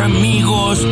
amigos.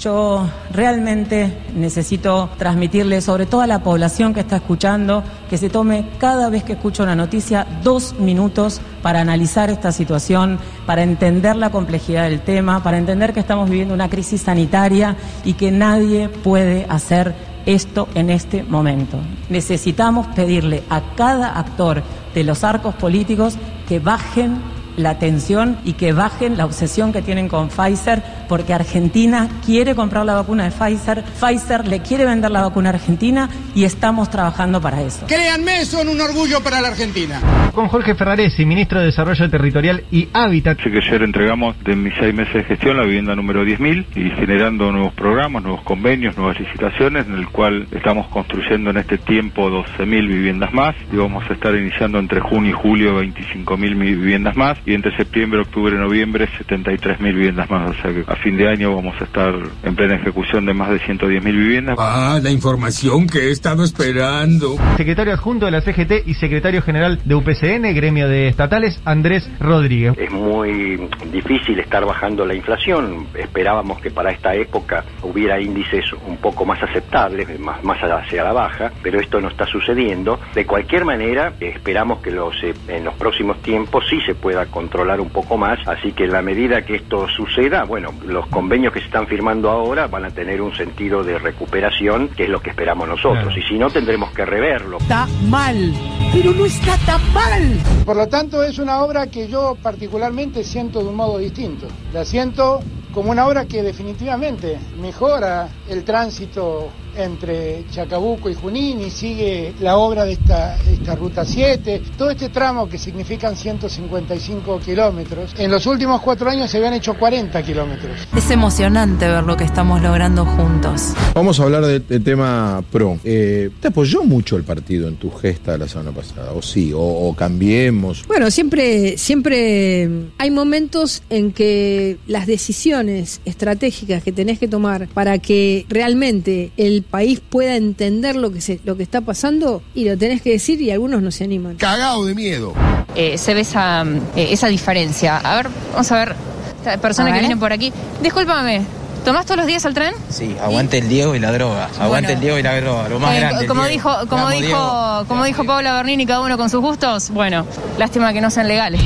Yo realmente necesito transmitirle, sobre todo a la población que está escuchando, que se tome cada vez que escucho una noticia dos minutos para analizar esta situación, para entender la complejidad del tema, para entender que estamos viviendo una crisis sanitaria y que nadie puede hacer esto en este momento. Necesitamos pedirle a cada actor de los arcos políticos que bajen la tensión y que bajen la obsesión que tienen con Pfizer, porque Argentina quiere comprar la vacuna de Pfizer, Pfizer le quiere vender la vacuna a Argentina y estamos trabajando para eso. Créanme, son un orgullo para la Argentina. Con Jorge Ferraresi, ministro de Desarrollo Territorial y Hábitat. Sé que ayer entregamos de mis seis meses de gestión la vivienda número 10.000 y generando nuevos programas, nuevos convenios, nuevas licitaciones, en el cual estamos construyendo en este tiempo 12.000 viviendas más y vamos a estar iniciando entre junio y julio 25.000 viviendas más y entre septiembre, octubre y noviembre 73.000 viviendas más. O sea que a fin de año vamos a estar en plena ejecución de más de 110.000 viviendas. Ah, la información que he estado esperando. Secretario adjunto de la CGT y secretario general de UPCN, gremio de estatales, Andrés Rodríguez. Es muy difícil estar bajando la inflación. Esperábamos que para esta época hubiera índices un poco más aceptables, más, más hacia la baja, pero esto no está sucediendo. De cualquier manera, esperamos que los, eh, en los próximos tiempos sí se pueda controlar un poco más, así que en la medida que esto suceda, bueno, los convenios que se están firmando ahora van a tener un sentido de recuperación, que es lo que esperamos nosotros, y si no tendremos que reverlo. Está mal, pero no está tan mal. Por lo tanto, es una obra que yo particularmente siento de un modo distinto. La siento como una obra que definitivamente mejora el tránsito entre Chacabuco y Junín y sigue la obra de esta, esta ruta 7, todo este tramo que significan 155 kilómetros. En los últimos cuatro años se habían hecho 40 kilómetros. Es emocionante ver lo que estamos logrando juntos. Vamos a hablar del de tema PRO. Eh, ¿Te apoyó mucho el partido en tu gesta la semana pasada? ¿O sí? ¿O, o cambiemos? Bueno, siempre, siempre hay momentos en que las decisiones estratégicas que tenés que tomar para que realmente el país pueda entender lo que se, lo que está pasando y lo tenés que decir y algunos no se animan. Cagado de miedo. Eh, se ve esa, eh, esa diferencia. A ver, vamos a ver, esta persona A que ver. viene por aquí. Discúlpame, ¿tomás todos los días el tren? Sí, aguante el Diego y la droga. Aguante el Diego y la droga, lo más Eh, grande. como dijo, como dijo, Diego. como dijo Paula Bernini, cada uno con sus gustos. Bueno, lástima que no sean legales.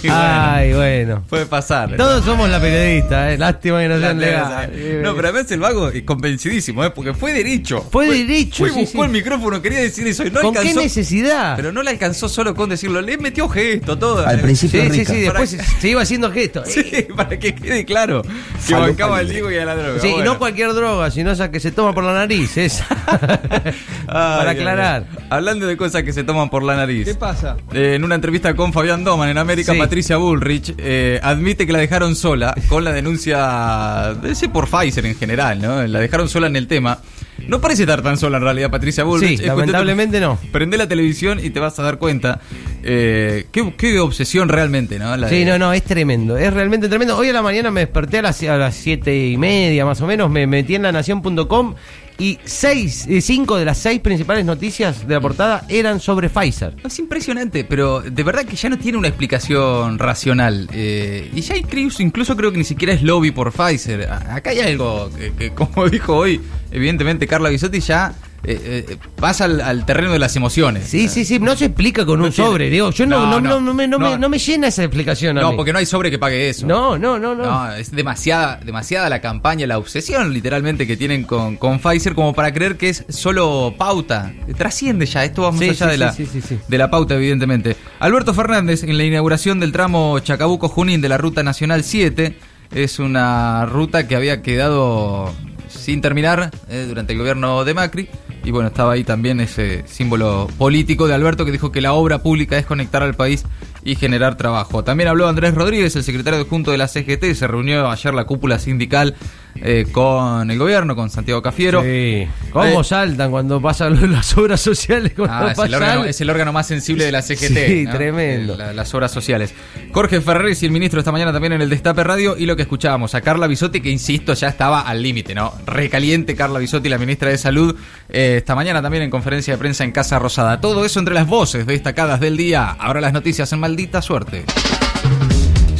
Ay, bueno. Puede pasar. Todos somos la periodista, eh. Lástima que no sean legales. No, pero además el vago es convencidísimo, ¿eh? porque fue derecho. Fue derecho, Fue, sí, buscó sí. el micrófono, quería decir eso y no ¿Con qué necesidad? Pero no le alcanzó solo con decirlo, le metió gesto, todo. Al principio Sí, sí, rica. sí, después se, se iba haciendo gestos. Sí, para que quede claro que Falopa bancaba al. Diego y a la droga. Sí, y no cualquier droga, sino esa que se toma por la nariz, esa. Para aclarar. Hablando de cosas que se toman por la nariz. ¿Qué pasa? Eh, en una entrevista con Fabián Doman en América, Sí. Patricia Bullrich eh, admite que la dejaron sola con la denuncia, de ese por Pfizer en general, ¿no? La dejaron sola en el tema. No parece estar tan sola en realidad, Patricia Bullrich. Sí, lamentablemente no. Prende la televisión y te vas a dar cuenta. Eh, qué, qué obsesión realmente, ¿no? La Sí, de- no, no, es tremendo, es realmente tremendo. Hoy a la mañana me desperté a las, a las siete y media más o menos, me metí en la nación.com y seis, eh, cinco de las seis principales noticias de la portada eran sobre Pfizer. Es impresionante, pero de verdad que ya no tiene una explicación racional. Eh, y ya incluso, incluso creo que ni siquiera es lobby por Pfizer. Acá hay algo que, que, como dijo hoy, evidentemente Carla Bisotti ya eh, eh, pasa al, al terreno de las emociones. Sí, sí, sí, no se explica con No un sobre, digo, yo no, no, No, no, no, no me, no, me, no me llena esa explicación a No, mí. porque no hay sobre que pague eso. No, no, no, no. No, es demasiada, demasiada la campaña, la obsesión literalmente que tienen con, con Pfizer como para creer que es solo pauta. Trasciende ya, esto va más Sí, allá sí, de, la, sí. de la pauta, evidentemente. Alberto Fernández, en la inauguración del tramo Chacabuco-Junín de la Ruta Nacional 7, es una ruta que había quedado sin terminar eh, durante el gobierno de Macri. Y bueno, estaba ahí también ese símbolo político de Alberto que dijo que la obra pública es conectar al país y generar trabajo. También habló Andrés Rodríguez, el secretario adjunto de la CGT, se reunió ayer la cúpula sindical eh, con el gobierno, con Santiago Cafiero. Sí. ¿Cómo Eh, saltan cuando pasan las obras sociales? Ah, es, el órgano, es el órgano más sensible de la CGT. Sí, ¿no? tremendo. Eh, la- las obras sociales. Jorge Ferreres y el ministro esta mañana también en el Destape Radio y lo que escuchábamos a Carla Bisotti, que insisto, ya estaba al límite, ¿no? Recaliente Carla Bisotti, la ministra de Salud, eh, esta mañana también en conferencia de prensa en Casa Rosada. Todo eso entre las voces destacadas del día. Ahora las noticias en maldita suerte.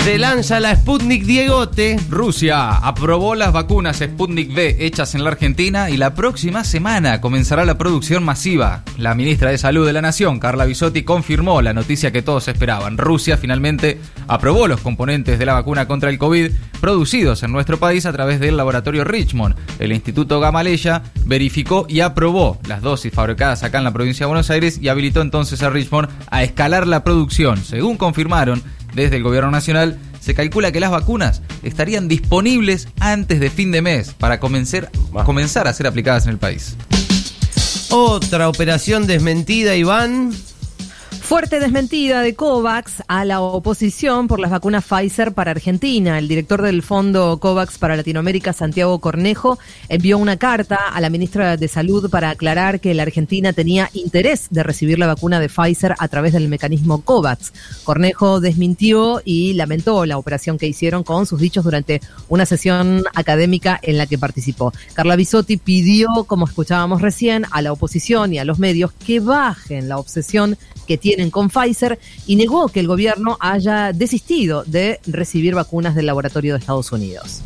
Se lanza la Sputnik Diegote. Rusia aprobó las vacunas Sputnik V hechas en la Argentina y la próxima semana comenzará la producción masiva. La ministra de Salud de la Nación, Carla Bisotti, confirmó la noticia que todos esperaban. Rusia finalmente aprobó los componentes de la vacuna contra el COVID producidos en nuestro país a través del laboratorio Richmond. El Instituto Gamaleya verificó y aprobó las dosis fabricadas acá en la provincia de Buenos Aires y habilitó entonces a Richmond a escalar la producción. Según confirmaron, desde el gobierno nacional se calcula que las vacunas estarían disponibles antes de fin de mes para comenzar, comenzar a ser aplicadas en el país. Otra operación desmentida, Iván. Fuerte desmentida de COVAX a la oposición por las vacunas Pfizer para Argentina. El director del Fondo COVAX para Latinoamérica, Santiago Cornejo, envió una carta a la ministra de Salud para aclarar que la Argentina tenía interés de recibir la vacuna de Pfizer a través del mecanismo COVAX. Cornejo desmintió y lamentó la operación que hicieron con sus dichos durante una sesión académica en la que participó. Carla Bisotti pidió, como escuchábamos recién, a la oposición y a los medios que bajen la obsesión que tienen con Pfizer y negó que el gobierno haya desistido de recibir vacunas del laboratorio de Estados Unidos.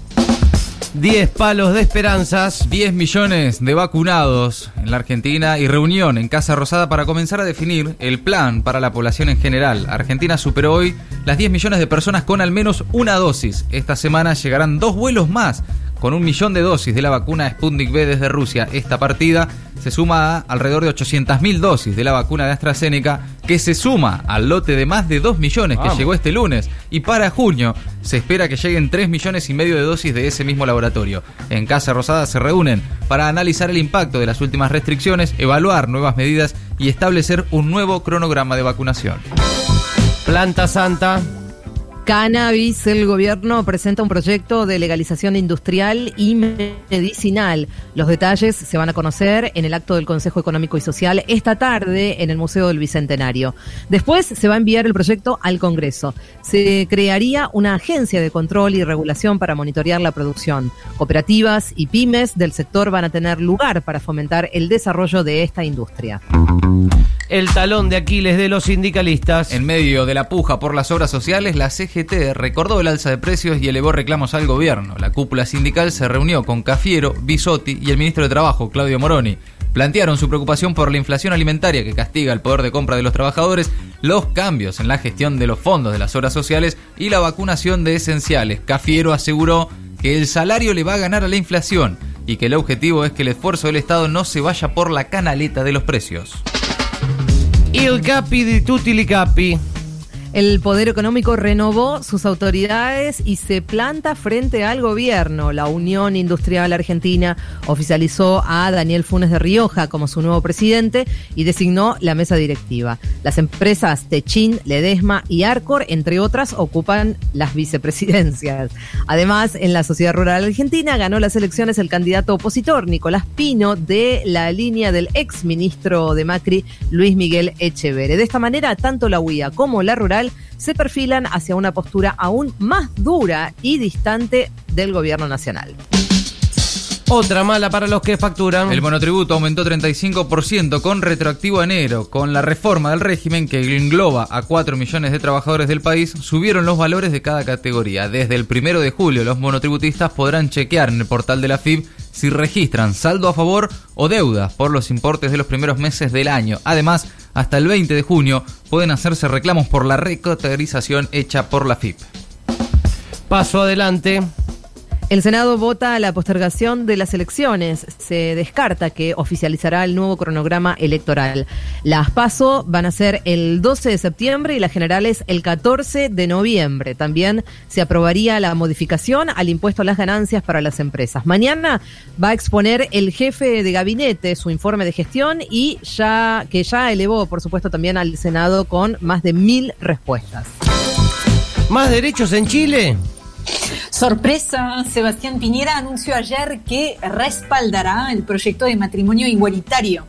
10 palos de esperanzas. 10 millones de vacunados en la Argentina y reunión en Casa Rosada para comenzar a definir el plan para la población en general. Argentina superó hoy las 10 millones de personas con al menos una dosis. Esta semana llegarán dos vuelos más con un millón de dosis de la vacuna Sputnik V desde Rusia. Esta partida se suma a alrededor de 800.000 dosis de la vacuna de AstraZeneca, que se suma al lote de más de 2 millones que Vamos. llegó este lunes. Y para junio se espera que lleguen 3 millones y medio de dosis de ese mismo laboratorio. En Casa Rosada se reúnen para analizar el impacto de las últimas restricciones, evaluar nuevas medidas y establecer un nuevo cronograma de vacunación. Planta Santa. Cannabis, el gobierno presenta un proyecto de legalización industrial y medicinal. Los detalles se van a conocer en el acto del Consejo Económico y Social esta tarde en el Museo del Bicentenario. Después se va a enviar el proyecto al Congreso. Se crearía una agencia de control y regulación para monitorear la producción. Cooperativas y pymes del sector van a tener lugar para fomentar el desarrollo de esta industria. El talón de Aquiles de los sindicalistas. En medio de la puja por las obras sociales, la CGT recordó el alza de precios y elevó reclamos al gobierno. La cúpula sindical se reunió con Cafiero, Bisotti y el ministro de Trabajo, Claudio Moroni. Plantearon su preocupación por la inflación alimentaria que castiga el poder de compra de los trabajadores, los cambios en la gestión de los fondos de las obras sociales y la vacunación de esenciales. Cafiero aseguró que el salario le va a ganar a la inflación y que el objetivo es que el esfuerzo del Estado no se vaya por la canaleta de los precios. Il capi di tutti li capi. El Poder Económico renovó sus autoridades y se planta frente al gobierno. La Unión Industrial Argentina oficializó a Daniel Funes de Rioja como su nuevo presidente y designó la mesa directiva. Las empresas Techin, Ledesma y Arcor, entre otras, ocupan las vicepresidencias. Además, en la sociedad rural argentina ganó las elecciones el candidato opositor Nicolás Pino de la línea del ex ministro de Macri, Luis Miguel Echeverre. De esta manera, tanto la UIA como la rural se perfilan hacia una postura aún más dura y distante del gobierno nacional. Otra mala para los que facturan. El monotributo aumentó 35% con retroactivo a enero. Con la reforma del régimen que engloba a 4 millones de trabajadores del país, subieron los valores de cada categoría. Desde el primero de julio, los monotributistas podrán chequear en el portal de la FIB si registran saldo a favor o deuda por los importes de los primeros meses del año. Además, hasta el 20 de junio pueden hacerse reclamos por la recategorización hecha por la FIB. Paso adelante. El Senado vota la postergación de las elecciones. Se descarta que oficializará el nuevo cronograma electoral. Las PASO van a ser el 12 de septiembre y las generales el 14 de noviembre. También se aprobaría la modificación al impuesto a las ganancias para las empresas. Mañana va a exponer el jefe de gabinete su informe de gestión y ya que ya elevó, por supuesto, también al Senado con más de mil respuestas. ¿Más derechos en Chile? Sorpresa, Sebastián Piñera anunció ayer que respaldará el proyecto de matrimonio igualitario.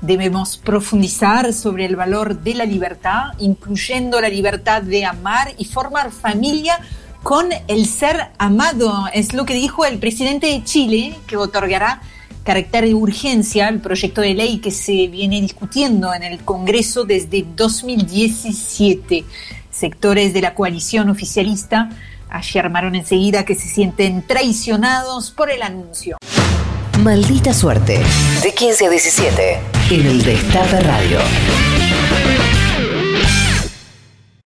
Debemos profundizar sobre el valor de la libertad, incluyendo la libertad de amar y formar familia con el ser amado. Es lo que dijo el presidente de Chile, que otorgará carácter de urgencia al proyecto de ley que se viene discutiendo en el Congreso desde 2017. Sectores de la coalición oficialista afirmaron enseguida que se sienten traicionados por el anuncio. Maldita suerte. De 15 a 17. En el Destape Radio.